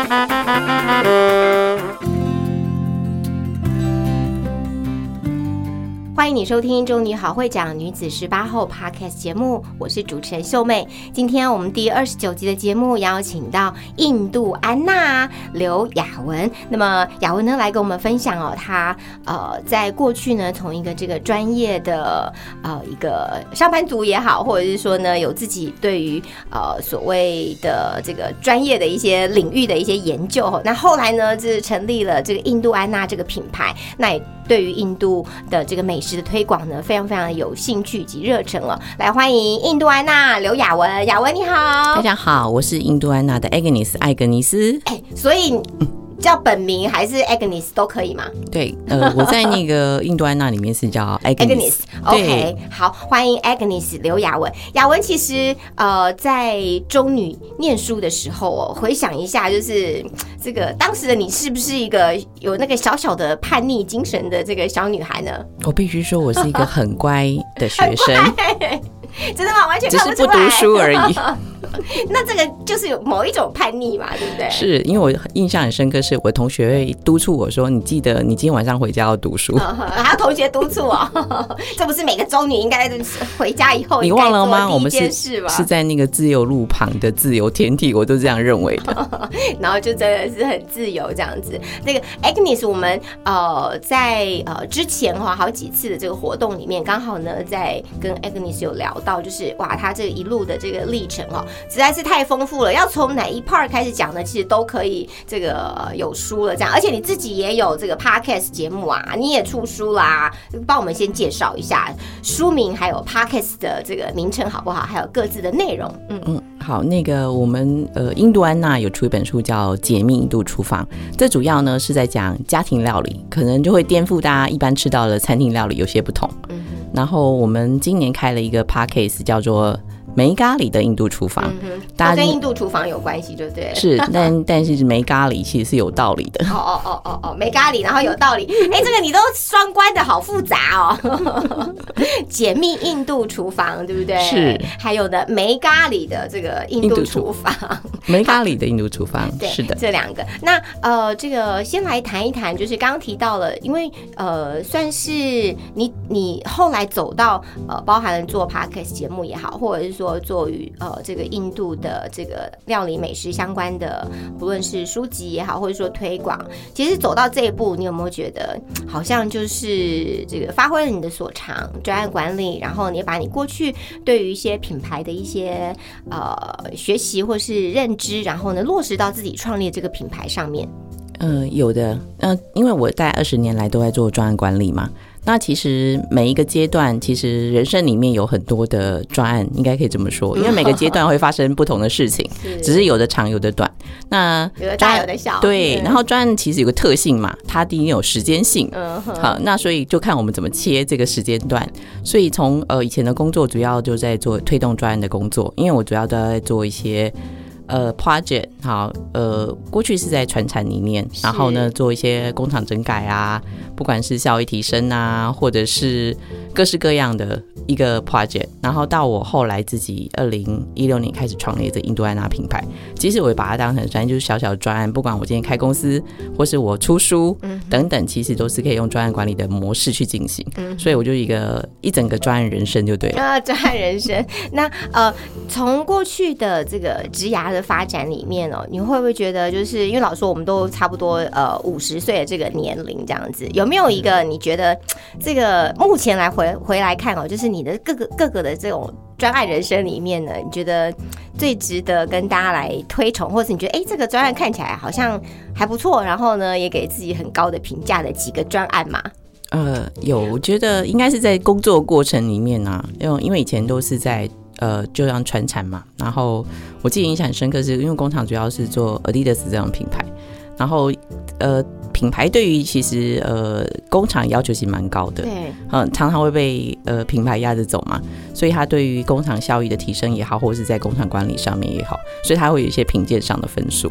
欢迎你收听《中女好会讲女子十八后》Podcast 节目，我是主持人秀妹。今天我们第二十九集的节目邀请到印度安娜刘雅文。那么雅文呢，来跟我们分享哦，她呃在过去呢，从一个这个专业的呃一个上班族也好，或者是说呢，有自己对于呃所谓的这个专业的一些领域的一些研究。那后来呢，就是成立了这个印度安娜这个品牌，那也对于印度的这个美食的推广呢，非常非常的有兴趣及热忱了。来欢迎印度安娜刘雅文，雅文你好大。家好，我是印度安娜的 Agnes 艾格尼斯。哎，所以叫本名还是 Agnes 都可以吗对，呃，我在那个印度安娜里面是叫 Agnes。？Agnes，OK，、好，欢迎 Agnes 刘雅文。雅文其实呃在中女念书的时候哦，回想一下，就是这个当时的你是不是一个有那个小小的叛逆精神的这个小女孩呢？我必须说，我是一个很乖的学生，真的吗？完全只。是不读书而已。那这个就是有某一种叛逆嘛，对不对？是因为我印象很深刻，是我同学会督促我说：“你记得你今天晚上回家要读书。还有同学督促我，这不是每个中女应该回家以后你忘了吗？我们是吧？是在那个自由路旁的自由天地，我都这样认为的。然后就真的是很自由这样子。那个 Agnes，我们呃在呃之前哈好几次的这个活动里面，刚好呢在跟 Agnes 有聊到，就是哇，他这一路的这个历程哦，实在是太丰富了。要从哪一 part 开始讲呢？其实都可以这个呃有书了这样，而且你自己也有这个 podcast 节目啊，你也出书啦，帮我们先介绍一下书名，还有 podcast 的这个名称好不好？还有各自的内容，嗯。嗯，好，那个我们呃，印度安娜有出一本书叫《解密印度厨房》，这主要呢是在讲家庭料理，可能就会颠覆大家一般吃到的餐厅料理有些不同。嗯然后我们今年开了一个 podcast 叫做“没咖喱的印度厨房”，大家跟印度厨房有关系，对不对？是，但但是没咖喱其实是有道理的。哦哦哦哦哦，没咖喱，然后有道理。哎，这个你都双关的好复杂哦。解密印度厨房，对不对？是。还有的没咖喱的这个印度厨厨房，没咖喱的印度厨房，对，是的。这两个。那呃，这个先来谈一谈，就是刚刚提到了，因为呃，算是你你后来走到呃，包含了做 podcast 节目也好，或者是说做与呃这个印度的这个料理美食相关的，不论是书籍也好，或者说推广，其实走到这一步，你有没有觉得好像就是这个发挥了你的所长，专案管理，然后你把你过去对于一些品牌的一些呃学习或是认知，然后呢落实到自己创立这个品牌上面。嗯、有的，嗯、因为我在二十年来都在做专案管理嘛。那其实每一个阶段，其实人生里面有很多的专案，应该可以这么说，因为每个阶段会发生不同的事情，只是有的长，有的短。那有的大有的小，对，然后专案其实有个特性嘛，它第一有时间性。嗯，好，那所以就看我们怎么切这个时间段。所以从呃以前的工作主要就在做推动专案的工作，因为我主要都在做一些呃 project。好，呃过去是在船产里面，然后呢做一些工厂整改啊，不管是效益提升啊，或者是各式各样的一个 project。然后到我后来自己二零一六年开始创立这印度安娜品牌，其实我也把它当成专案，就是小小的专案，不管我今天开公司或是我出书等等，其实都是可以用专案管理的模式去进行。所以我就一个一整个专案人生就对了。啊，专案人生。那呃，从过去的这个职涯的发展里面哦，你会不会觉得，就是因为老说我们都差不多呃五十岁的这个年龄这样子，有没有一个你觉得这个目前来回回来看哦，就是你的各个各个的这种专案人生里面呢，你觉得最值得跟大家来推崇，或是你觉得哎这个专案看起来好像还不错，然后呢也给自己很高的评价的几个专案嘛？呃，有，我觉得应该是在工作过程里面呢、因为因为以前都是在呃，就像传产嘛，然后我记得印象很深刻是，因为工厂主要是做 Adidas 这种品牌，然后呃品牌对于其实呃工厂要求其实蛮高的，对，嗯，常常会被呃品牌压着走嘛，所以它对于工厂效益的提升也好，或者是在工厂管理上面也好，所以它会有一些评鉴上的分数。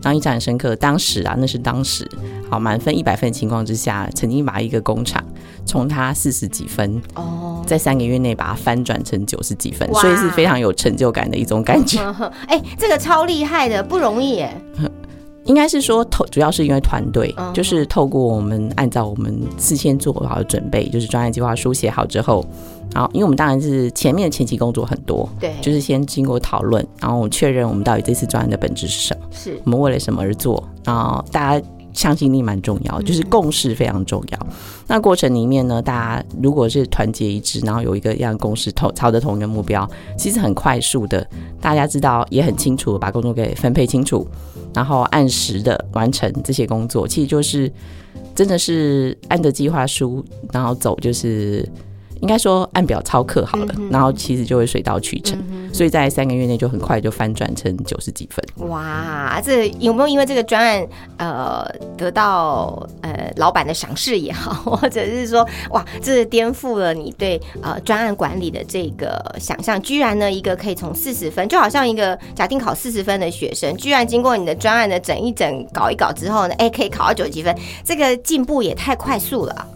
然后印象很深刻，当时啊，那是当时好满分一百分的情况之下，曾经把一个工厂从他四十几分，哦，在三个月内把它翻转成九十几分，所以是非常有成就感的一种感觉。哎、这个超厉害的，不容易耶。应该是说，透主要是因为团队嗯，就是透过我们按照我们事先做好的准备，就是专业计划书写好之后，然后因为我们当然是前面前期工作很多，对，就是先经过讨论，然后我们确认我们到底这次专案的本质是什么，是我们为了什么而做，然后大家向心力蛮重要，就是共识非常重要。那过程里面呢，大家如果是团结一致，然后有一个样公司，同朝着同一个目标，其实很快速的，大家知道也很清楚，把工作给分配清楚，然后按时的完成这些工作，其实就是真的是按着计划书，然后走，就是应该说按表操课好了，嗯然后其实就会水到渠成，嗯所以在三个月内就很快就翻转成九十几分。哇，这有没有因为这个专案呃得到呃老板的赏识也好，或者是说哇，这颠覆了你对呃专案管理的这个想象？居然呢，一个可以从四十分，就好像一个假定考四十分的学生，居然经过你的专案的整一整搞一搞之后呢，哎，可以考到九十几分，这个进步也太快速了。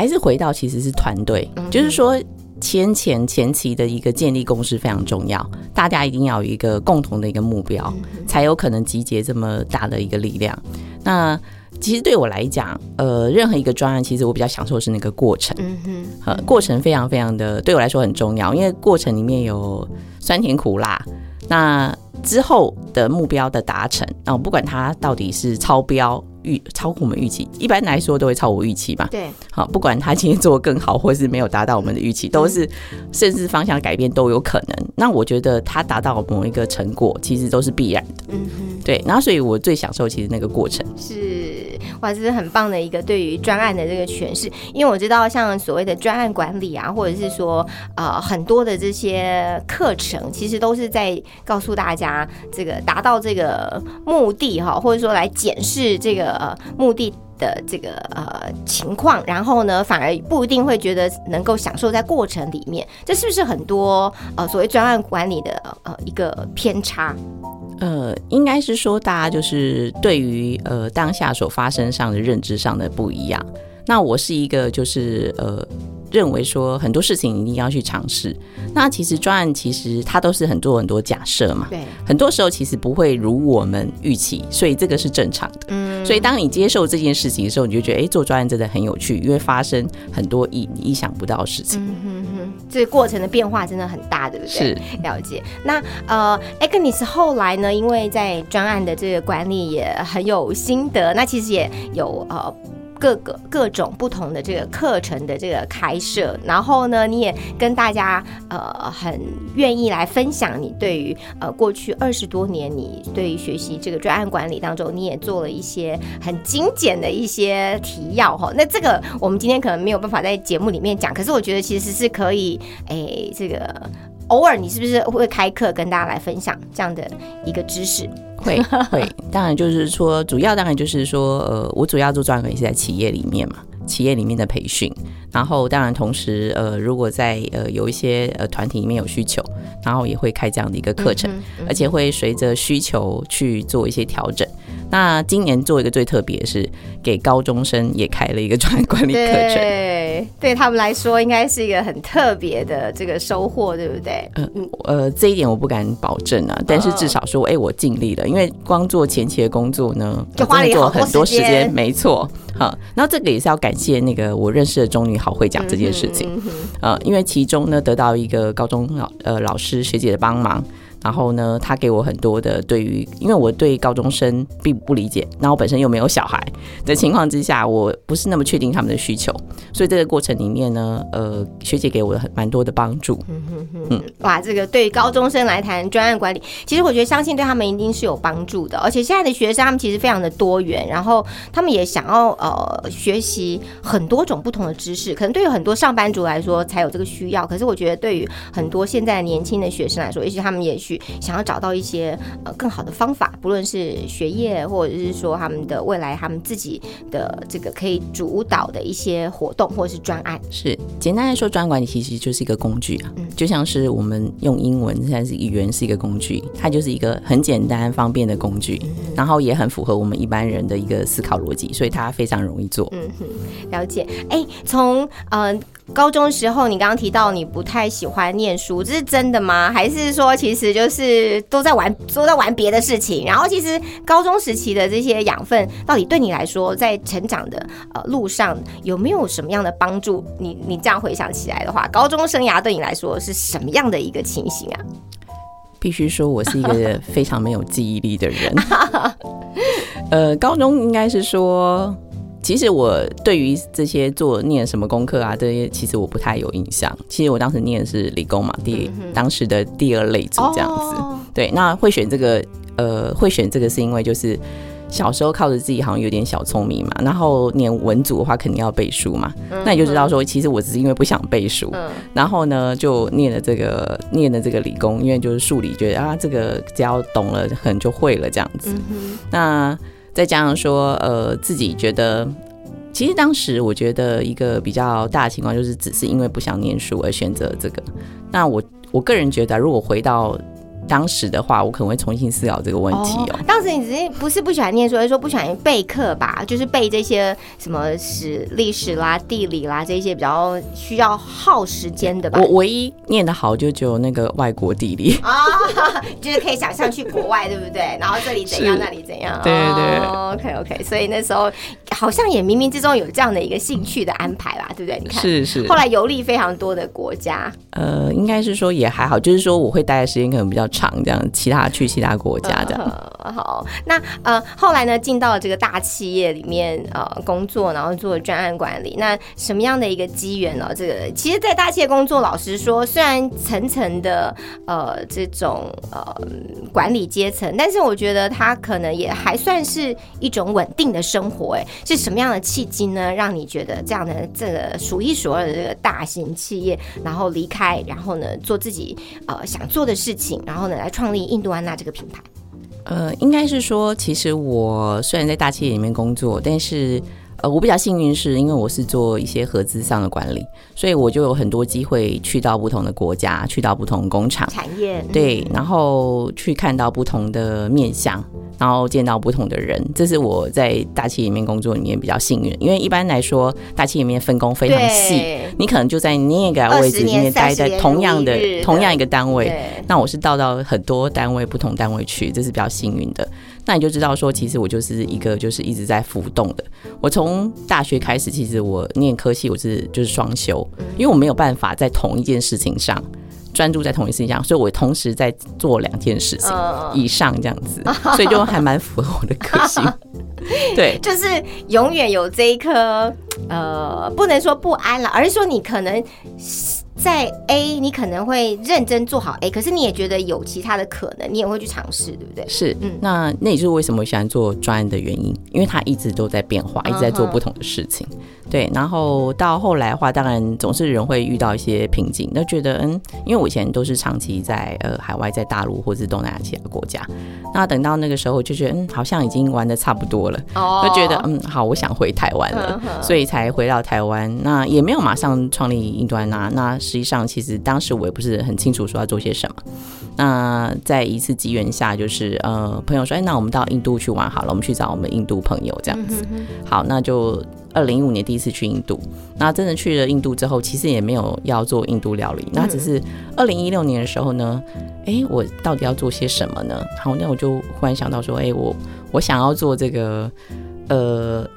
还是回到其实是团队，嗯就是说先前前期的一个建立共识非常重要，大家一定要有一个共同的一个目标，嗯才有可能集结这么大的一个力量。那其实对我来讲，呃，任何一个专案，其实我比较享受的是那个过程，嗯哼，呃，过程非常非常的对我来说很重要，因为过程里面有酸甜苦辣。那之后的目标的达成，啊、不管它到底是超标预超乎我们预期，一般来说都会超我预期嘛。对，好，不管他今天做得更好，或是没有达到我们的预期，都是甚至方向改变都有可能。那我觉得他达到某一个成果，其实都是必然的。嗯哼。对，然后所以我最享受其实那个过程。是哇，这是很棒的一个对于专案的这个诠释，因为我知道像所谓的专案管理啊，或者是说呃很多的这些课程，其实都是在告诉大家这个达到这个目的哈，或者说来检视这个、呃、目的。的这个呃情况，然后呢，反而不一定会觉得能够享受在过程里面，这是不是很多呃所谓专案管理的呃一个偏差？呃，应该是说大家就是对于呃当下所发生上的认知上的不一样。那我是一个就是呃认为说很多事情一定要去尝试。那其实专案其实它都是很多很多假设嘛，对，很多时候其实不会如我们预期，所以这个是正常的。嗯，所以当你接受这件事情的时候，你就觉得哎、诶做专案真的很有趣，因为发生很多意你意想不到的事情。嗯哼哼，这个过程的变化真的很大，对不对？是，了解。那呃 a g n e s 后来呢，因为在专案的这个管理也很有心得，那其实也有呃。各个各种不同的这个课程的这个开设，然后呢，你也跟大家呃很愿意来分享你对于呃过去二十多年你对于学习这个专案管理当中，你也做了一些很精简的一些提要哈。那这个我们今天可能没有办法在节目里面讲，可是我觉得其实是可以，诶，这个偶尔你是不是会开课跟大家来分享这样的一个知识？会 会，当然就是说，主要当然就是说，呃，我主要做专案管理是在企业里面嘛，企业里面的培训，然后当然同时，呃，如果在呃有一些呃团体里面有需求，然后也会开这样的一个课程，而且会随着需求去做一些调整。那今年做一个最特别的是，给高中生也开了一个专业管理课程。对，对他们来说应该是一个很特别的这个收获，对不对？呃，这一点我不敢保证啊，但是至少说，哎、我尽力了，因为光做前期的工作呢，就花了很多时间没错。好，然后这个也是要感谢那个我认识的中女好会讲这件事情，呃，因为其中呢得到一个高中老呃老师学姐的帮忙。然后呢，他给我很多的对于，因为我对高中生并不理解，然后我本身又没有小孩的情况之下，我不是那么确定他们的需求，所以这个过程里面呢，呃，学姐给我很蛮多的帮助。嗯，哇，这个对高中生来谈专案管理，其实我觉得相信对他们一定是有帮助的。而且现在的学生他们其实非常的多元，然后他们也想要呃学习很多种不同的知识。可能对于很多上班族来说才有这个需要，可是我觉得对于很多现在年轻的学生来说，也许他们也需去，想要找到一些呃更好的方法，不论是学业或者是说他们的未来，他们自己的这个可以主导的一些活动或者是专案。是简单来说，专案管理其实就是一个工具啊，嗯就像是我们用英文，现在是语言是一个工具，它就是一个很简单方便的工具，嗯然后也很符合我们一般人的一个思考逻辑，所以它非常容易做。嗯哼，了解。哎，从呃高中时候，你刚刚提到你不太喜欢念书，这是真的吗？还是说其实就就是都在玩，都在玩别的事情？然后其实高中时期的这些养分，到底对你来说，在成长的呃路上有没有什么样的帮助？你你这样回想起来的话，高中生涯对你来说是什么样的一个情形啊？必须说我是一个非常没有记忆力的人。呃，高中应该是说，其实我对于这些做念什么功课啊，这些其实我不太有印象。其实我当时念的是理工嘛，第、当时的第二类组这样子。哦。对，那会选这个，呃，会选这个是因为就是小时候靠着自己好像有点小聪明嘛，然后念文组的话肯定要背书嘛，那你就知道说，其实我只是因为不想背书，嗯。然后呢就念了这个念了这个理工，因为就是数理觉得啊这个只要懂了可能就会了这样子，嗯那再加上说呃自己觉得。其实当时我觉得一个比较大的情况就是，只是因为不想念书而选择这个。那我我个人觉得，如果回到当时的话，我可能会重新思考这个问题哦。当时你只是不是不喜欢念书，而是说不喜欢备课吧？就是背这些什么史、历史啦、地理啦这些比较需要耗时间的吧我？唯一念得好就只有那个外国地理。啊，就是可以想象去国外，对不对？然后这里怎样，那里怎样？对对对哦 OK OK，所以那时候好像也冥冥之中有这样的一个兴趣的安排吧，对不对？你看，是是后来游历非常多的国家，呃，应该是说也还好，就是说我会待的时间可能比较长，这样其他去其他国家这样。好，那呃后来呢，进到这个大企业里面呃工作，然后做专案管理。那什么样的一个机缘呢？这个其实，在大企业工作，老实说，虽然层层的呃这种呃管理阶层，但是我觉得它可能也还算是一种稳定的生活。哎，是什么样的契机呢，让你觉得这样的这个数一数二的这个大型企业，然后离开，然后呢做自己呃想做的事情，然后呢来创立印度安娜这个品牌？呃，应该是说，其实我虽然在大企业里面工作，但是呃，我比较幸运是因为我是做一些合资上的管理，所以我就有很多机会去到不同的国家，去到不同工厂。产业对，然后去看到不同的面相，然后见到不同的人，这是我在大企业里面工作里面比较幸运。因为一般来说，大企业里面分工非常细，你可能就在那个位置里面待在同样的20年30年同样一个单位。那我是到到很多单位、不同单位去，这是比较幸运的。那你就知道说，其实我就是一个就是一直在浮动的。我从大学开始，其实我念科系，我是就是双修，因为我没有办法在同一件事情上专注在同一事情上，所以我同时在做两件事情嗯以上这样子，所以就还蛮符合我的个性。对，就是永远有这一颗呃，不能说不安了，而是说你可能在 A，你可能会认真做好 A，可是你也觉得有其他的可能，你也会去尝试，对不对？是，嗯那那也就是为什么我喜欢做专案的原因，因为它一直都在变化，一直在做不同的事情。对，然后到后来的话，当然总是人会遇到一些瓶颈，那觉得嗯，因为我以前都是长期在呃海外，在大陆或是东南亚其他国家，那等到那个时候就觉得嗯，好像已经玩的差不多了，哦就觉得嗯，好，我想回台湾了，嗯所以才回到台湾。那也没有马上创立印度安娜。那实际上，其实当时我也不是很清楚说要做些什么。那在一次机缘下，就是呃，朋友说，哎，那我们到印度去玩好了，我们去找我们印度朋友这样子。好，那就二零一五年第一次去印度。那真的去了印度之后，其实也没有要做印度料理，那只是二零一六年的时候呢，哎，我到底要做些什么呢？好，那我就忽然想到说，哎，我我想要做这个呃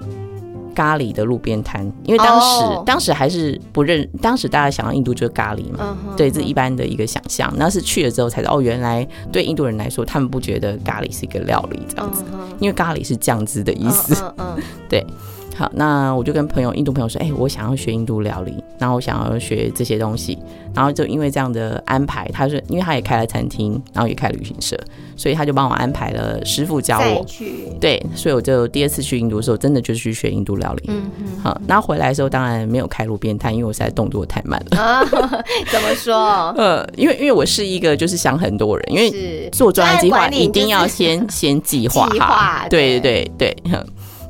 咖喱的路边摊，因为当时、哦。当时还是不认，当时大家想到印度就是咖喱嘛。对，这一般的一个想象，那是去了之后才知道，哦，原来对印度人来说，他们不觉得咖喱是一个料理这样子，因为咖喱是酱汁的意思。嗯嗯 好，那我就跟朋友印度朋友说，哎、我想要学印度料理，然后我想要学这些东西，然后就因为这样的安排，他是因为他也开了餐厅，然后也开了旅行社，所以他就帮我安排了师傅教我。去，对，所以我就第二次去印度的时候，真的就是去学印度料理。嗯嗯。好，然后回来的时候当然没有开路边摊，因为我实在动作太慢了。啊，怎么说？呃，因为因为我是一个就是想很多人，因为是做专案计划一定要就是先先计划计哈划，对对对对。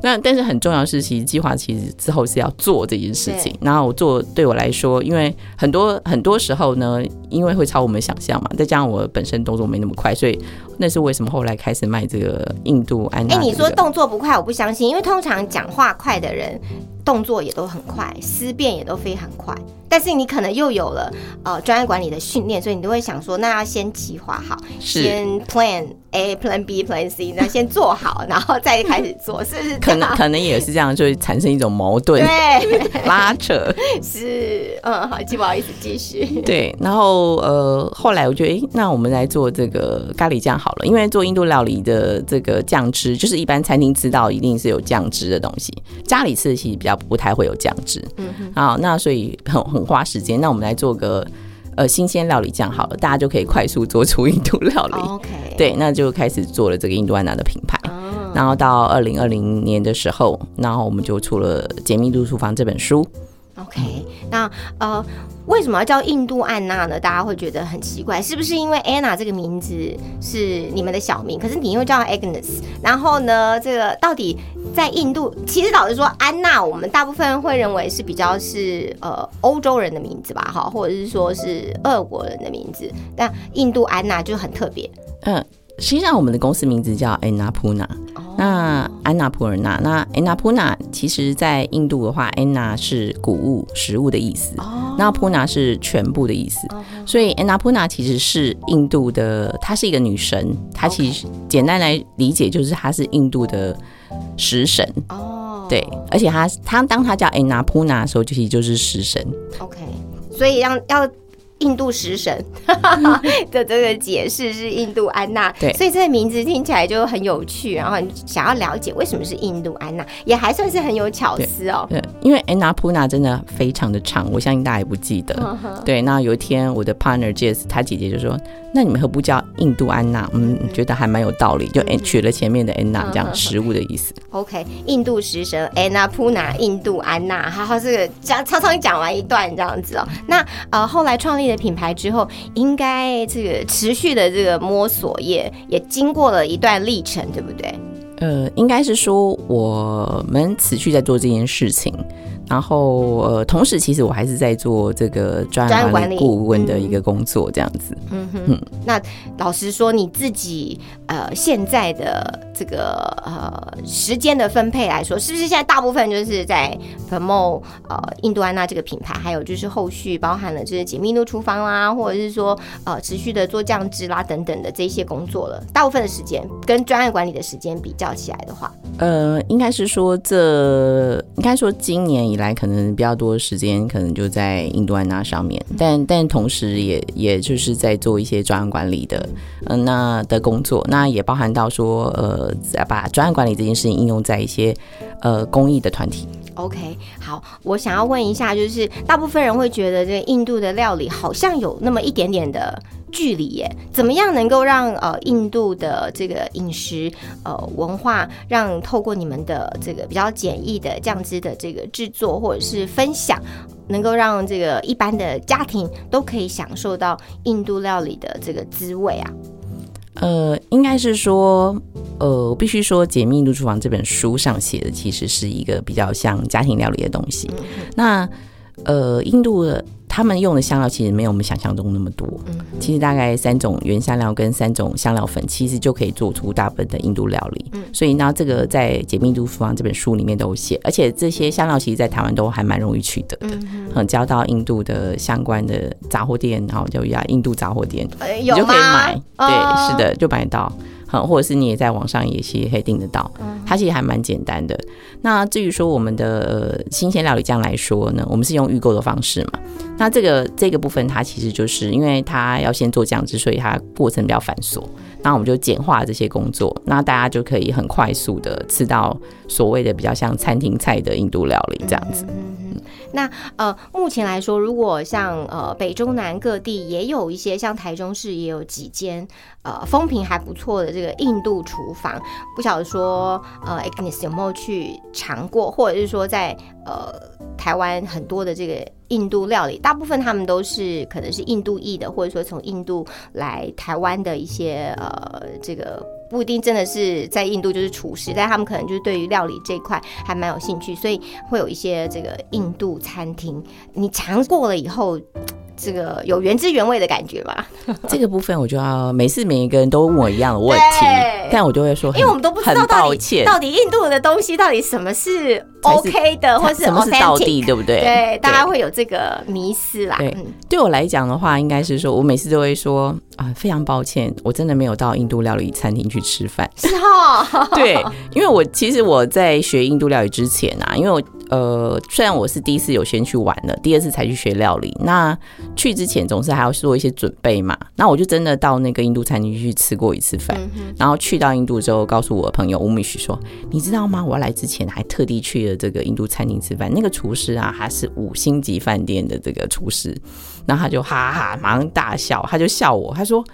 哼那但是很重要的是，其实计划其实之后是要做这件事情。然后我做对我来说，因为很多很多时候呢，因为会超我们想象嘛，再加上我本身动作没那么快，所以那是为什么后来开始卖这个印度安娜、哎、这个。你说动作不快，我不相信，因为通常讲话快的人，动作也都很快，思辨也都非常快。但是你可能又有了呃专业管理的训练，所以你都会想说，那要先计划好，先 Plan A、Plan B、Plan C，那先做好，然后再开始做，是不是可能？可能也是这样，就会产生一种矛盾对，拉扯。是，嗯，好，不好意思，继续。对，然后呃，后来我觉得，诶，那我们来做这个咖喱酱好了，因为做印度料理的这个酱汁，就是一般餐厅吃到一定是有酱汁的东西，家里吃的其实比较不太会有酱汁。嗯哼，好，那所以很很花时间，那我们来做个呃新鲜料理酱好了，大家就可以快速做出印度料理。OK，，对，那就开始做了这个印度安娜的品牌。嗯，然后到二零二零年的时候，然后我们就出了《解密度厨房》这本书。OK，那呃，为什么要叫印度安娜呢？大家会觉得很奇怪，是不是因为 Anna 这个名字是你们的小名，可是你又叫 Agnes，然后呢，这个到底在印度，其实老实说，安娜我们大部分会认为是比较是呃欧洲人的名字吧，哈，或者是说是俄国人的名字，但印度安娜就很特别。嗯、实际上我们的公司名字叫 Annapurna。那安娜普尔纳，那 Annapurna 其实在印度的话，Anna 是谷物、食物的意思，哦。那 Puna 是全部的意思，所以 Annapurna 其实是印度的，她是一个女神，她其实简单来理解就是她是印度的食神，哦，对，而且她她当她叫 Annapurna 的时候，其实就是食神，OK，所以让要印度食神 的这个解释是印度安娜，对所以这个名字听起来就很有趣，然后你想要了解为什么是印度安娜，也还算是很有巧思哦。对，因为 Annapurna 真的非常的长，我相信大家也不记得。对，那有一天我的 partner Jess 他姐姐就说：“那你们何不叫印度安娜？”嗯，觉得还蛮有道理，就嗯取了前面的 Anna 这嗯样食物的意思。OK，印度食神 Anna Puna，印度安娜，好好这个讲常常讲完一段这样子哦。那呃后来创立的品牌之后，应该这个持续的这个摸索也也经过了一段历程，对不对？呃，应该是说我们持续在做这件事情，然后呃，同时其实我还是在做这个专专案管理顾问的一个工作，这样子。嗯哼，那老实说，你自己呃现在的这个呃时间的分配来说，是不是现在大部分就是在 promote 呃印度安娜这个品牌，还有就是后续包含了就是解密度厨房啦，或者是说呃持续的做酱汁啦等等的这些工作了。大部分的时间跟专案管理的时间比较起来的话，呃，应该是说这应该说今年以来可能比较多时间可能就在印度安娜上面，但但同时也也就是在做一些专案管理的呃那的工作，那也包含到说呃把专案管理这件事情应用在一些呃公益的团体。OK，好，我想要问一下，就是大部分人会觉得这个印度的料理好像有那么一点点的距离耶，怎么样能够让呃印度的这个饮食呃文化，让透过你们的这个比较简易的酱汁的这个制作或者是分享，能够让这个一般的家庭都可以享受到印度料理的这个滋味啊？呃，应该是说，呃，我必须说，《解密印度厨房》这本书上写的其实是一个比较像家庭料理的东西。那呃，印度的他们用的香料其实没有我们想象中那么多，嗯。其实大概三种原香料跟三种香料粉，其实就可以做出大部分的印度料理。嗯。所以呢，这个在《解密印度厨房》这本书里面都有写，而且这些香料其实在台湾都还蛮容易取得的。嗯，嗯，交到印度的相关的杂货店，然后就呀印度杂货店，呃有你就可以吗买，对，哦。是的，就买得到。好，或者是你也在网上也其实可以订得到，嗯它其实还蛮简单的。那至于说我们的、呃、新鲜料理酱来说呢，我们是用预购的方式嘛，那这个这个部分，它其实就是因为它要先做酱汁，所以它过程比较繁琐。那我们就简化这些工作，那大家就可以很快速的吃到所谓的比较像餐厅菜的印度料理这样子。那呃，目前来说，如果像呃北中南各地也有一些，像台中市也有几间呃风评还不错的这个印度厨房，不晓得说呃 Agnes 有没有去尝过，或者是说在呃台湾很多的这个印度料理，大部分他们都是可能是印度裔的，或者说从印度来台湾的一些呃这个。不一定真的是在印度就是厨师，但他们可能就是对于料理这一块还蛮有兴趣，所以会有一些这个印度餐厅。你尝过了以后。这个有原汁原味的感觉吧？这个部分我就要每次每一个人都问我一样的问题，但我就会说，因为我们都不知道到底到底印度的东西到底什么是 OK 的，或是什么是道地，对不对？对，大家会有这个迷思啦。对，对我来讲的话，应该是说我每次都会说啊，非常抱歉，我真的没有到印度料理餐厅去吃饭。是哈，对，因为我其实我在学印度料理之前啊，因为我。呃，虽然我是第一次有先去玩了，第二次才去学料理。那去之前总是还要做一些准备嘛。那我就真的到那个印度餐厅去吃过一次饭。然后去到印度之后，告诉我的朋友乌米许说：“你知道吗？我要来之前还特地去了这个印度餐厅吃饭。那个厨师啊，他是五星级饭店的这个厨师。”然后他就哈哈马上大笑，他就笑我，他说。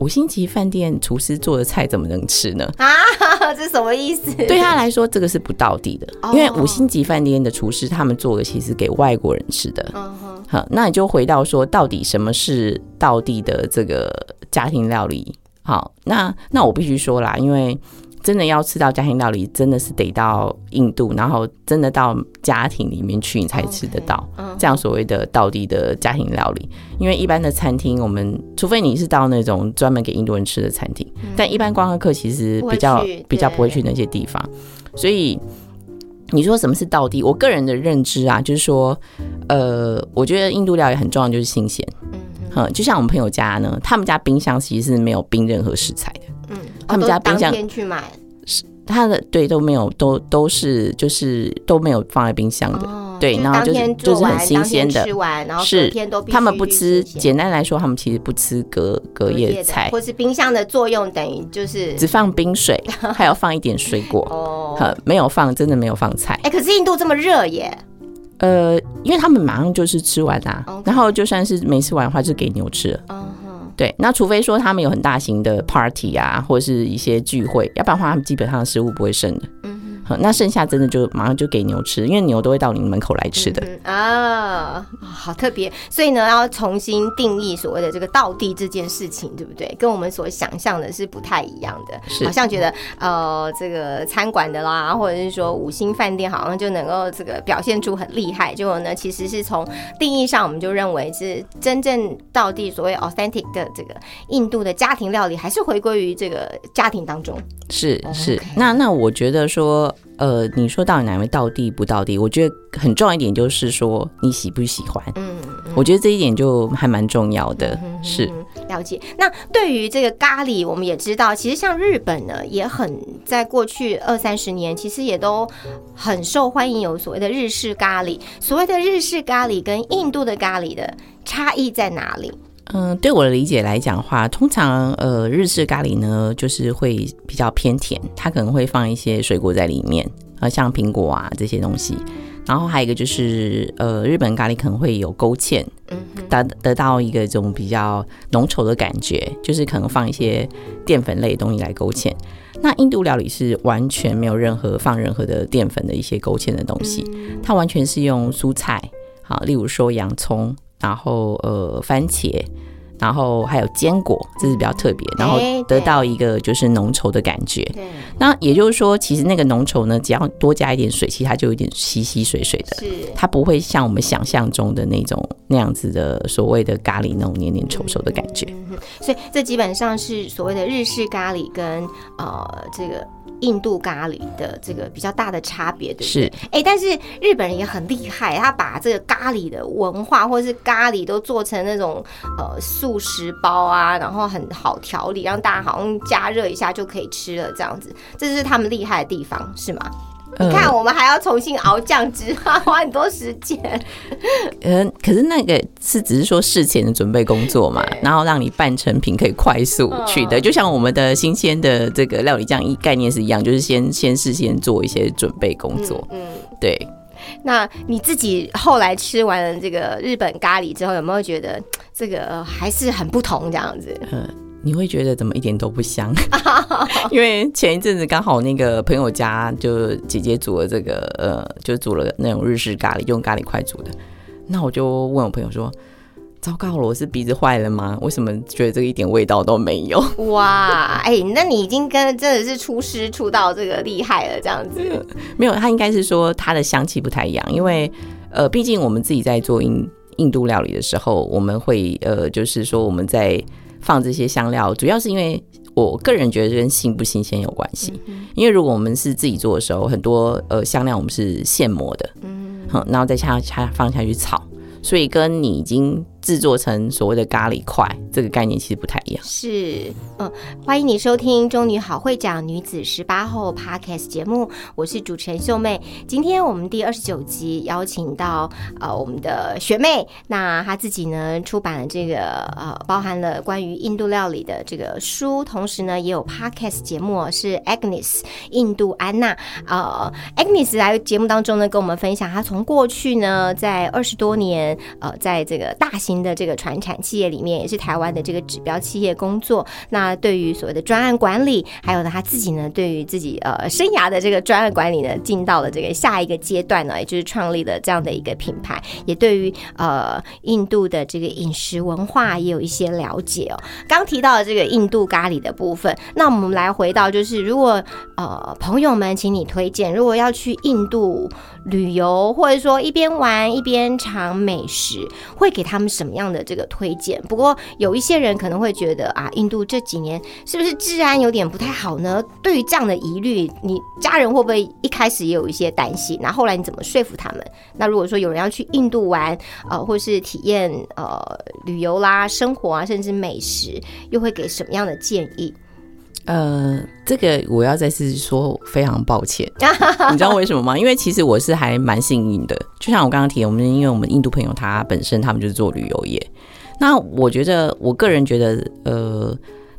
五星级饭店厨师做的菜怎么能吃呢？啊，这什么意思？对他来说，这个是不到地的，因为五星级饭店的厨师他们做的其实给外国人吃的。嗯哼，好，那你就回到说，到底什么是到地的这个家庭料理？好，那那我必须说啦，因为。真的要吃到家庭料理，真的是得到印度，然后真的到家庭里面去，你才吃得到这样所谓的道地的家庭料理。因为一般的餐厅，我们除非你是到那种专门给印度人吃的餐厅，但一般观光客其实比较比较不会去那些地方。所以你说什么是道地？我个人的认知啊，就是说，呃，我觉得印度料理很重要，就是新鲜。嗯，就像我们朋友家呢，他们家冰箱其实是没有冰任何食材的。嗯。他们家冰箱去买是他的对都没有都都是就是都没有放在冰箱的对，然后就是就是很新鲜的吃完然后是他们不吃，简单来说他们其实不吃隔隔夜菜，或是冰箱的作用等于就是只放冰水，还要放一点水果哦，没有放真的没有放菜。哎，可是印度这么热耶？呃，因为他们马上就是吃完啊，然后就算是没吃完的话，就给牛吃了。对，那除非说他们有很大型的 party 啊，或是一些聚会，要不然的话，他们基本上食物不会剩的。那剩下真的就马上就给牛吃，因为牛都会到你门口来吃的啊，好特别。所以呢，要重新定义所谓的这个道地这件事情，对不对？跟我们所想象的是不太一样的。是，好像觉得呃，这个餐馆的啦，或者是说五星饭店，好像就能够这个表现出很厉害。结果呢，其实是从定义上，我们就认为是真正道地所谓 authentic 的这个印度的家庭料理，还是回归于这个家庭当中。是是，那那我觉得说。呃，你说到底哪位到地不到地？我觉得很重要一点就是说你喜不喜欢。嗯，我觉得这一点就还蛮重要的。是了解。那对于这个咖喱，我们也知道，其实像日本呢，也很在过去二三十年，其实也都很受欢迎，有所谓的日式咖喱。所谓的日式咖喱跟印度的咖喱的差异在哪里？嗯，对我的理解来讲的话，通常呃日式咖喱呢，就是会比较偏甜，它可能会放一些水果在里面，呃像苹果啊这些东西。然后还有一个就是呃日本咖喱可能会有勾芡，嗯，得得到一个这种比较浓稠的感觉，就是可能放一些淀粉类的东西来勾芡。那印度料理是完全没有任何放任何的淀粉的一些勾芡的东西，它完全是用蔬菜，好，例如说洋葱。然后呃，番茄，然后还有坚果，这是比较特别。然后得到一个就是浓稠的感觉。对。那也就是说，其实那个浓稠呢，只要多加一点水，其实它就有点稀稀水水的。是。它不会像我们想象中的那种那样子的所谓的咖喱那种黏黏稠稠的感觉。所以这基本上是所谓的日式咖喱跟呃这个。印度咖喱的这个比较大的差别，对不对？是，哎，但是日本人也很厉害，他把这个咖喱的文化或者是咖喱都做成那种呃素食包啊，然后很好调理，让大家好像加热一下就可以吃了这样子，这是他们厉害的地方，是吗？你看，我们还要重新熬酱汁，花很多时间。嗯，可是那个是只是说事前的准备工作嘛，然后让你半成品可以快速取得，就像我们的新鲜的这个料理酱一概念是一样，就是先先事先做一些准备工作。嗯，对。那你自己后来吃完了这个日本咖喱之后，有没有觉得这个还是很不同这样子？嗯，你会觉得怎么一点都不香？因为前一阵子刚好那个朋友家就姐姐煮了这个呃，就煮了那种日式咖喱，用咖喱块煮的。那我就问我朋友说。糟糕了，我是鼻子坏了吗？为什么觉得这个一点味道都没有？哇，哎，那你已经跟真的是出师出道这个厉害了，这样子。没有，他应该是说它的香气不太一样，因为呃，毕竟我们自己在做印印度料理的时候，我们会呃，就是说我们在放这些香料，主要是因为我个人觉得跟新不新鲜有关系。因为如果我们是自己做的时候，很多呃香料我们是现磨的，嗯，好，然后再下下放下去炒。所以跟你已经制作成所谓的咖喱块这个概念其实不太一样。是，嗯，欢迎你收听《中女好会讲女子十八后》Podcast 节目，我是主持人秀妹。今天我们第二十九集邀请到呃我们的学妹，那她自己呢出版了这个呃包含了关于印度料理的这个书，同时呢也有 Podcast 节目是 Agnes 印度安娜。呃，Agnes 来节目当中呢跟我们分享，她从过去呢在二十多年。呃，在这个大型新的这个传产企业里面，也是台湾的这个指标企业工作。那对于所谓的专案管理，还有呢他自己呢，对于自己呃生涯的这个专案管理呢，进到了这个下一个阶段呢，也就是创立了这样的一个品牌。也对于呃印度的这个饮食文化也有一些了解哦。刚提到的这个印度咖喱的部分，那我们来回到就是，如果呃朋友们，请你推荐，如果要去印度旅游，或者说一边玩一边尝美。食会给他们什么样的这个推荐？不过有一些人可能会觉得啊，印度这几年是不是治安有点不太好呢？对于这样的疑虑，你家人会不会一开始也有一些担心？那后来你怎么说服他们？那如果说有人要去印度玩，呃，或是体验呃旅游啦、生活啊，甚至美食，又会给什么样的建议？呃，这个我要再次说非常抱歉，你知道为什么吗？因为其实我是还蛮幸运的，就像我刚刚提，我们因为我们印度朋友他本身他们就是做旅游业，那我觉得我个人觉得，呃，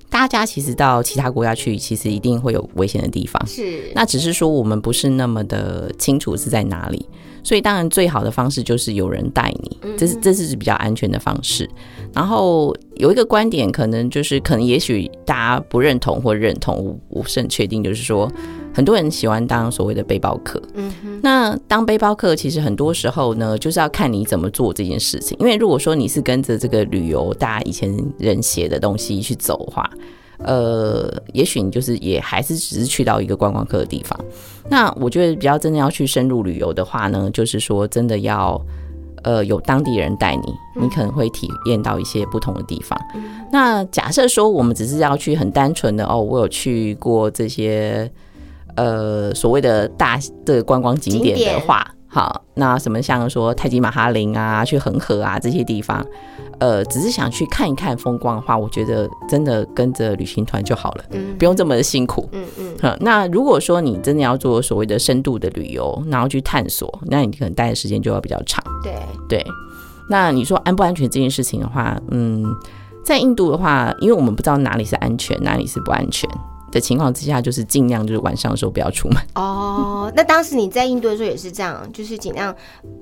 大家其实到其他国家去，其实一定会有危险的地方，是，那只是说我们不是那么的清楚是在哪里。所以当然最好的方式就是有人带你，这是这是比较安全的方式。然后有一个观点，可能就是可能也许大家不认同或认同，我不是很确定。就是说，很多人喜欢当所谓的背包客。嗯哼。那当背包客其实很多时候呢，就是要看你怎么做这件事情。因为如果说你是跟着这个旅游大家以前人写的东西去走的话。呃，也许你就是也还是只是去到一个观光客的地方。那我觉得比较真的要去深入旅游的话呢，就是说真的要呃有当地人带你，你可能会体验到一些不同的地方。那假设说我们只是要去很单纯的哦，我有去过这些呃所谓的大的观光景点的话。好，那什么像说泰姬玛哈林啊，去恒河啊这些地方，呃，只是想去看一看风光的话，我觉得真的跟着旅行团就好了，嗯，不用这么的辛苦，嗯嗯。那如果说你真的要做所谓的深度的旅游，然后去探索，那你可能待的时间就要比较长，对对。那你说安不安全这件事情的话，嗯，在印度的话，因为我们不知道哪里是安全，哪里是不安全。的情况之下，就是尽量就是晚上的时候不要出门。哦，那当时你在印度的时候也是这样，就是尽量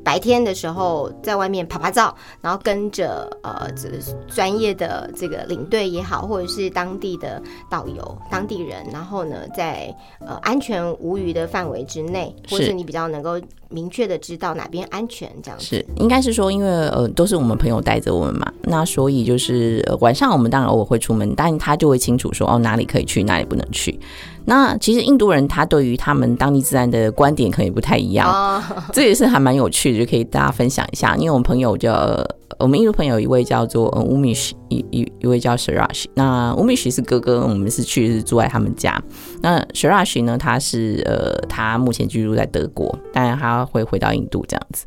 白天的时候在外面拍拍照，然后跟着呃这专业的这个领队也好，或者是当地的导游、当地人，然后呢在呃安全无虞的范围之内，或者你比较能够。明确的知道哪边安全，这样是应该是说，因为呃都是我们朋友带着我们嘛，那所以就是晚上我们当然偶尔会出门，但他就会清楚说哦哪里可以去，哪里不能去。那其实印度人他对于他们当地自然的观点可能也不太一样，这也是还蛮有趣的，就可以大家分享一下。因为我们朋友叫我们印度朋友一位叫做乌米什，一一一位叫 Sharash。那乌米什是哥哥，我们是去是住在他们家。那 Sharash 呢，他是呃他目前居住在德国，但是他会回到印度这样子。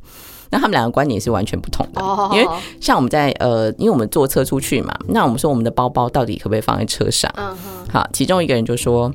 那他们两个观点是完全不同的，因为像我们在呃，因为我们坐车出去嘛，那我们说我们的包包到底可不可以放在车上？好，其中一个人就说。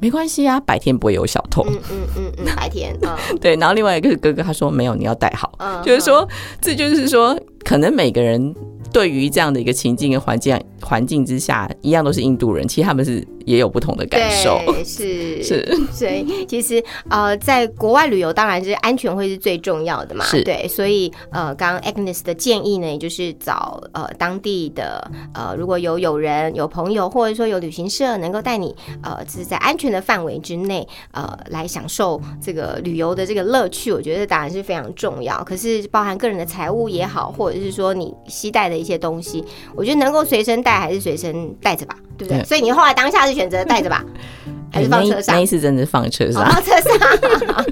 没关系啊，白天不会有小偷。嗯嗯嗯嗯，白天，嗯 对，然后另外一个哥哥他说没有，你要带好，嗯，就是说这就是说，可能每个人对于这样的一个情境跟环境环境之下，一样都是印度人，其实他们是也有不同的感受。对，是。是，所以其实呃，在国外旅游，当然是安全会是最重要的嘛。是。对，所以呃，刚刚 Agnes 的建议呢，也就是。找呃当地的呃，如果有友人、有朋友，或者说有旅行社能够带你呃，是。在安全的范围之内呃，来享受这个旅游的这个乐趣，我觉得当然是。非常重要。可是。包含个人的财务也好，或者是。说你携带的一些东西，我觉得能够随身带还是。随身带着吧，对不对？对所以你后来当下是选择带着吧，还是放车上那？一次真的是放车上，放，车上。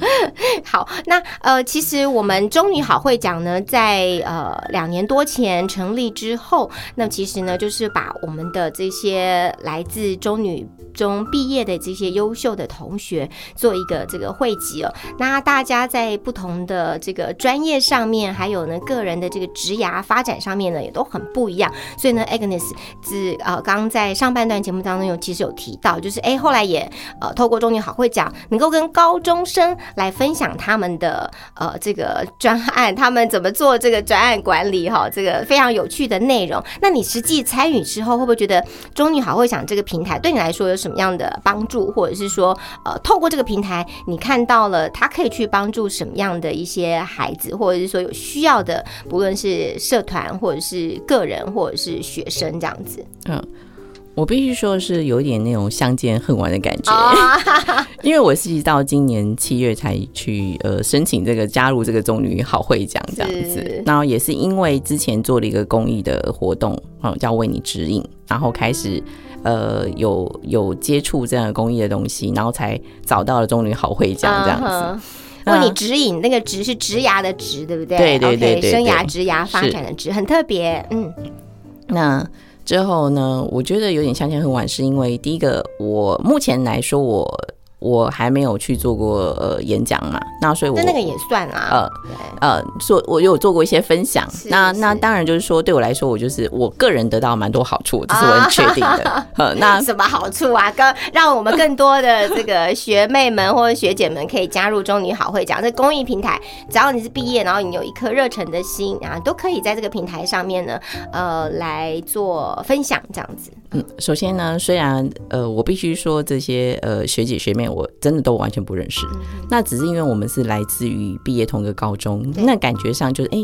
好，那呃，其实我们中女好会讲呢，在呃两年多前成立之后，那其实呢，就是把我们的这些来自中女中毕业的这些优秀的同学做一个这个汇集哦。那大家在不同的这个专业上面，还有呢个人的这个职涯发展上面呢，也都很不一样。所以呢，Agnes 是呃刚在上半段节目当中有其实有提到，就是哎后来也呃透过中女好会讲，能够跟高中生来分享他们的呃这个专案，他们怎么做这个专案管理哈，这个非常有趣的内容。那你实际参与之后，会不会觉得中女好会想这个平台对你来说有什么样的帮助，或者是说呃透过这个平台，你看到了他可以去帮助什么样的一些孩子，或者是说有需要的，不论是社团或者是个人或者是学生这样子。嗯。我必须说是有点那种相见恨晚的感觉，啊，因为我是到今年七月才去呃申请这个加入这个中女好会奖这样子，然后也是因为之前做了一个公益的活动，嗯，叫为你指引，然后开始呃有有接触这样的公益的东西，然后才找到了中女好会奖这样子。为你指引，那个“职”是职涯的“职”，对不对？对对对对生涯、对职涯发展的“职”很特别。嗯，那之后呢，我觉得有点相见恨晚，是因为第一个，我目前来说我我还没有去做过呃演讲嘛，那所以我那那个也算啦。呃对，呃，做我有做过一些分享是，那那当然就是说，对我来说，我就是我个人得到蛮多好处，这是我很确定的。呃，那什么好处啊？跟让我们更多的这个学妹们或者学姐们可以加入中女好会讲这公益平台，只要你是毕业，然后你有一颗热忱的心然后，都可以在这个平台上面呢，呃，来做分享这样子。嗯，首先呢，虽然呃，我必须说这些呃学姐学妹，我真的都完全不认识，那只是因为我们是来自于毕业同个高中，那感觉上就是哎。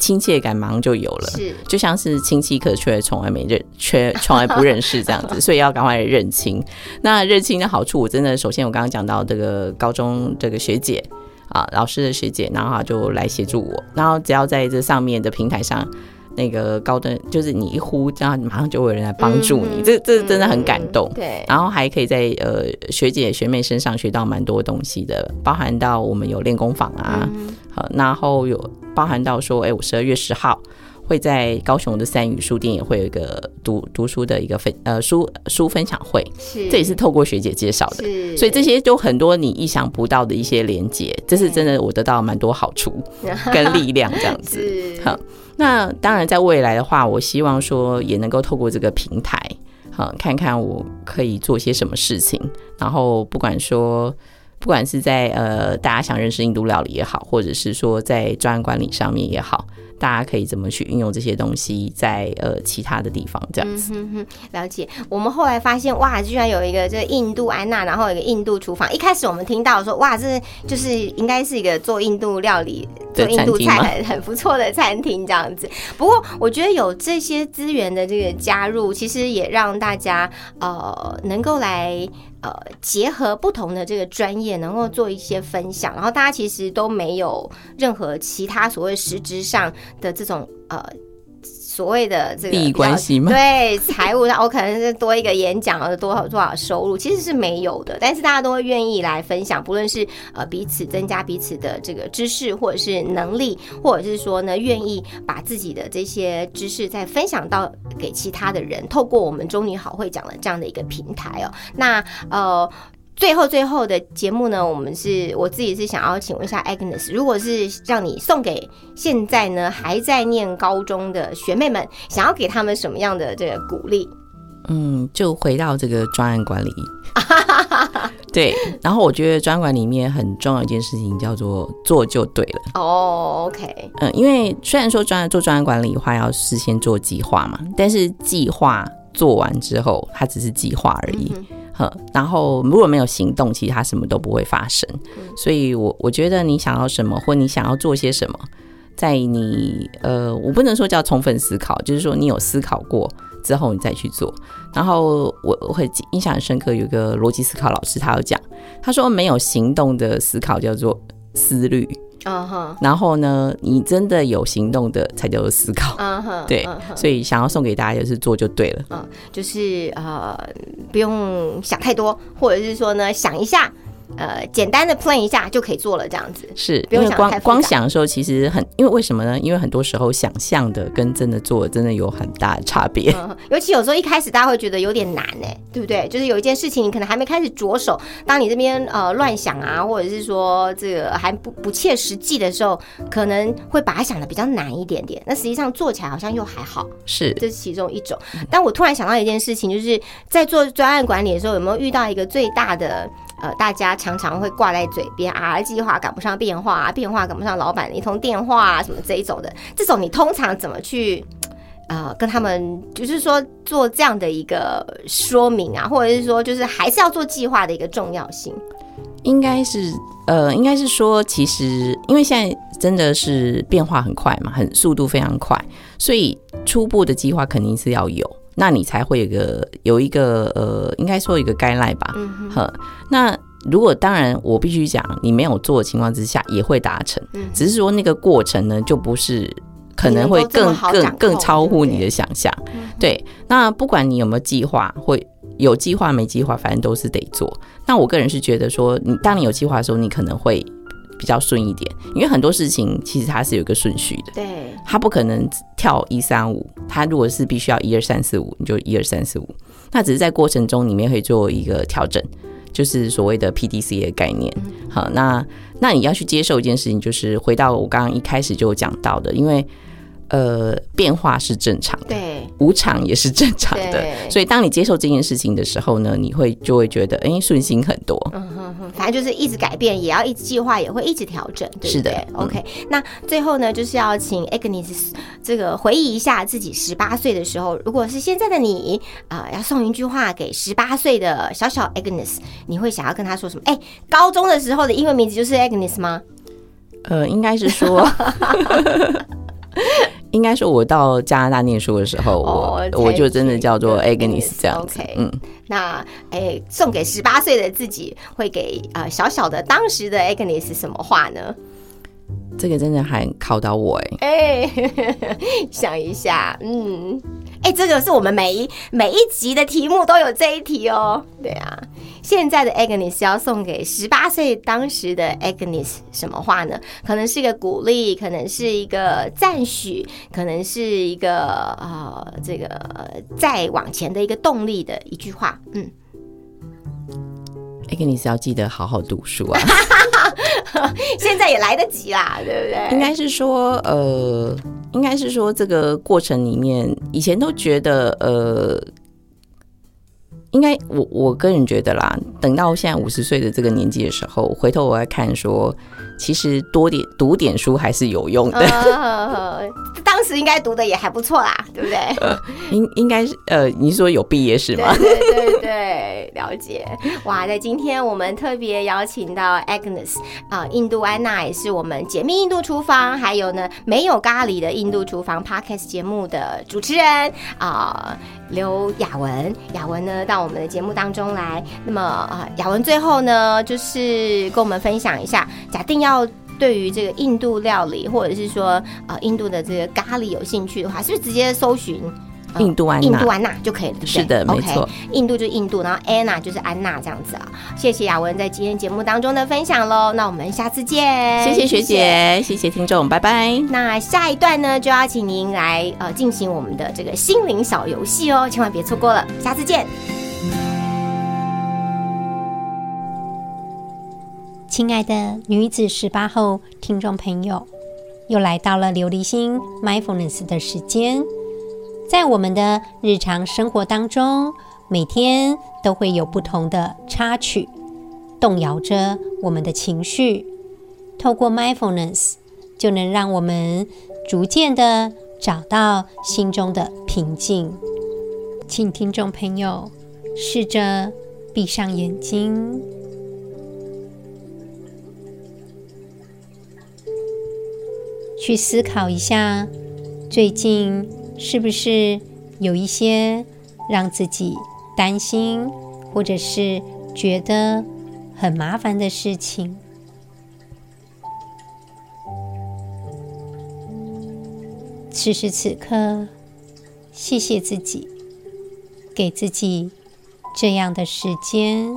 亲切感马上就有了，是就像是亲戚，可却从来没认，却从来不认识这样子，所以要赶快认亲。那认亲的好处，我真的首先我刚刚讲到这个高中这个学姐啊，老师的学姐，然后她就来协助我，然后只要在这上面的平台上。那个高登就是你一呼，这样马上就会有人来帮助你，嗯这这真的很感动。对，然后还可以在呃学姐学妹身上学到蛮多东西的，包含到我们有练功坊啊，嗯好，然后有包含到说，哎，我十二月十号会在高雄的三语书店也会有一个读读书的一个分呃书书分享会，是，这也是透过学姐介绍的。是，所以这些就很多你意想不到的一些连接，这是真的我得到蛮多好处 跟力量这样子。是好那当然，在未来的话，我希望说也能够透过这个平台，好看看我可以做些什么事情。然后不管说，不管是在呃大家想认识印度料理也好，或者是说在专案管理上面也好，大家可以怎么去运用这些东西在呃其他的地方这样子。嗯哼，了解。我们后来发现，哇，居然有一个这个印度安娜，然后有一个印度厨房。一开始我们听到说，哇，这就是应该是一个做印度料理、做印度菜很很不错的餐厅这样子。不过，我觉得有这些资源的这个加入，其实也让大家呃能够来。呃，结合不同的这个专业，能够做一些分享，然后大家其实都没有任何其他所谓实质上的这种呃所谓的这个利益关系吗对，财务上我可能是多一个演讲而多少多少收入，其实是没有的。但是大家都会愿意来分享，不论是呃彼此增加彼此的这个知识，或者是能力，或者是说呢愿意把自己的这些知识再分享到给其他的人，透过我们中女好会讲的这样的一个平台哦。那呃。最后最后的节目呢，我们是我自己是想要请问一下 Agnes，如果是让你送给现在呢还在念高中的学妹们，想要给他们什么样的这个鼓励？嗯，就回到这个专案管理。对，然后我觉得专案管理里面很重要一件事情叫做做就对了。哦，OK，嗯，因为虽然说专案做专案管理的话要事先做计划嘛，但是计划做完之后，它只是计划而已。呵，然后如果没有行动，其实它什么都不会发生。所以我我觉得你想要什么，或你想要做些什么，在你呃，我不能说叫充分思考，就是说你有思考过之后，你再去做。然后我我会印象很深刻，有一个逻辑思考老师，他有讲，他说没有行动的思考叫做思虑。嗯哼，然后呢，你真的有行动的才叫做思考。嗯哼，对，所以想要送给大家就是做就对了。嗯，就是呃，不用想太多，或者是说呢，想一下。呃，简单的 plan 一下就可以做了，这样子是，因为光光想的时候其实很，因为为什么呢？因为很多时候想象的跟真的做真的有很大的差别，尤其有时候一开始大家会觉得有点难哎，对不对？就是有一件事情你可能还没开始着手，当你这边呃乱想啊，或者是说这个还不不切实际的时候，可能会把它想的比较难一点点。那实际上做起来好像又还好，是这是其中一种。但我突然想到一件事情，就是在做专案管理的时候，有没有遇到一个最大的？呃，大家常常会挂在嘴边啊，计划赶不上变化，变化赶不上老板的一通电话啊，什么这一种的，这种你通常怎么去呃跟他们，就是说做这样的一个说明啊，或者是说就是还是要做计划的一个重要性？应该是呃，应该是说，其实因为现在真的是变化很快嘛，很速度非常快，所以初步的计划肯定是要有。那你才会有个有一个呃，应该说一个概赖吧。嗯哼。那如果当然，我必须讲，你没有做的情况之下也会达成，只是说那个过程呢，就不是可能会更更更超乎你的想象。对。那不管你有没有计划，会有计划没计划，反正都是得做。那我个人是觉得说，你当你有计划的时候，你可能会。比较顺一点，因为很多事情其实它是有一个顺序的，对，它不可能跳一三五，它如果是必须要一二三四五，你就一二三四五，那只是在过程中里面可以做一个调整，就是所谓的 P D C 的概念。好，那那你要去接受一件事情，就是回到我刚刚一开始就讲到的，因为。呃，变化是正常的，对，无常也是正常的，所以当你接受这件事情的时候呢，你会就会觉得，哎，顺心很多。嗯哼哼，反正就是一直改变，也要一直计划，也会一直调整，对是的，OK。那最后呢，就是要请 Agnes 这个回忆一下自己十八岁的时候，如果是现在的你啊，要送一句话给十八岁的小小 Agnes，你会想要跟他说什么？哎，高中的时候的英文名字就是 Agnes 吗？呃，应该是说。应该说，我到加拿大念书的时候，我我就真的叫做 Agnes 这样子。嗯，那哎，送给十八岁的自己，会给啊小小的当时的 Agnes 什么话呢？这个真的还考到我哎！哎，想一下，嗯。哎，这个是我们每一每一集的题目都有这一题哦。对啊，现在的 Agnes 要送给十八岁当时的 Agnes 什么话呢？可能是一个鼓励，可能是一个赞许，可能是一个呃这个再往前的一个动力的一句话。嗯，Agnes 要记得好好读书啊。现在也来得及啦，对不对？应该是说，呃，应该是说这个过程里面，以前都觉得，呃，应该我我个人觉得啦，等到现在五十岁的这个年纪的时候，回头我来看说。其实多点读点书还是有用的。当时应该读的也还不错啦，对不对？应应该是呃，你说有毕业是吗？对对对，了解。哇，在今天我们特别邀请到 Agnes 啊，印度安娜也是我们解密印度厨房，还有呢没有咖喱的印度厨房 Podcast 节目的主持人啊，刘雅文。雅文呢到我们的节目当中来，那么啊，雅文最后呢就是跟我们分享一下，假定要。要对于这个印度料理，或者是说啊印度的这个咖喱有兴趣的话，是不是直接搜寻印度安娜印度安娜就可以了？是的，没错。印度就是印度，然后安娜就是安娜这样子啊。谢谢雅文在今天节目当中的分享喽。那我们下次见。谢谢学姐，谢谢听众，拜拜。那下一段呢，就要请您来呃进行我们的这个心灵小游戏哦，千万别错过了。下次见。亲爱的女子十八后听众朋友，又来到了琉璃心 mindfulness 的时间。在我们的日常生活当中，每天都会有不同的插曲，动摇着我们的情绪。透过 mindfulness，就能让我们逐渐的找到心中的平静。请听众朋友试着闭上眼睛，去思考一下，最近。是不是有一些让自己担心，或者是觉得很麻烦的事情？此时此刻，谢谢自己，给自己这样的时间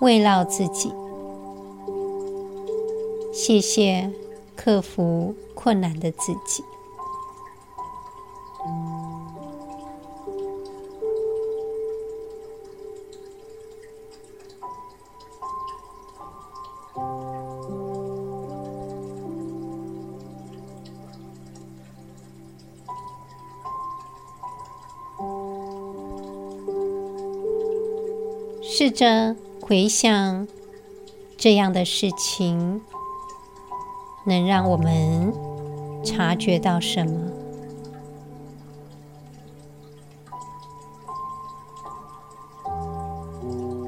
慰劳自己。谢谢克服困难的自己。试着回想这样的事情，能让我们察觉到什么？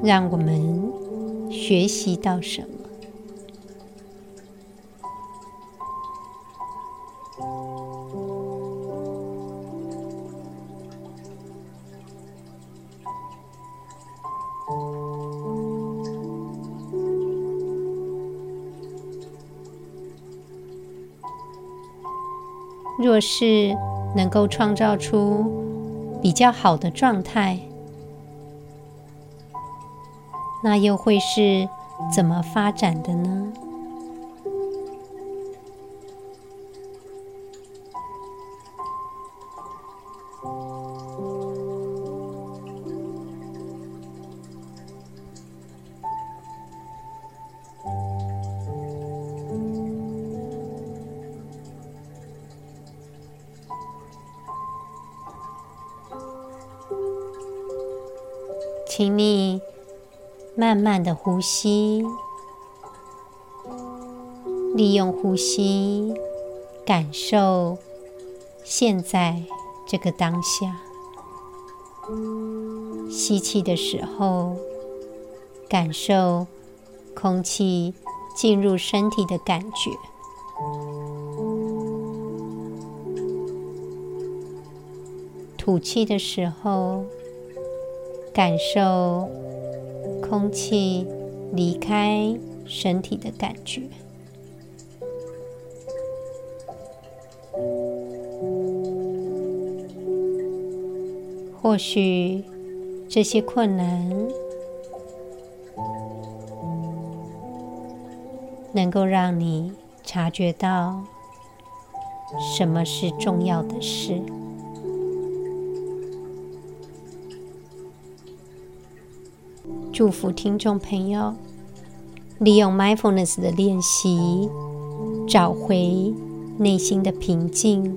让我们学习到什么？若是能够创造出比较好的状态，那又会是怎么发展的呢？慢慢的呼吸，利用呼吸感受现在这个当下。吸气的时候，感受空气进入身体的感觉；吐气的时候。感受空气离开身体的感觉。或许这些困难能够让你察觉到什么是重要的事。祝福听众朋友，利用 mindfulness 的练习，找回内心的平静。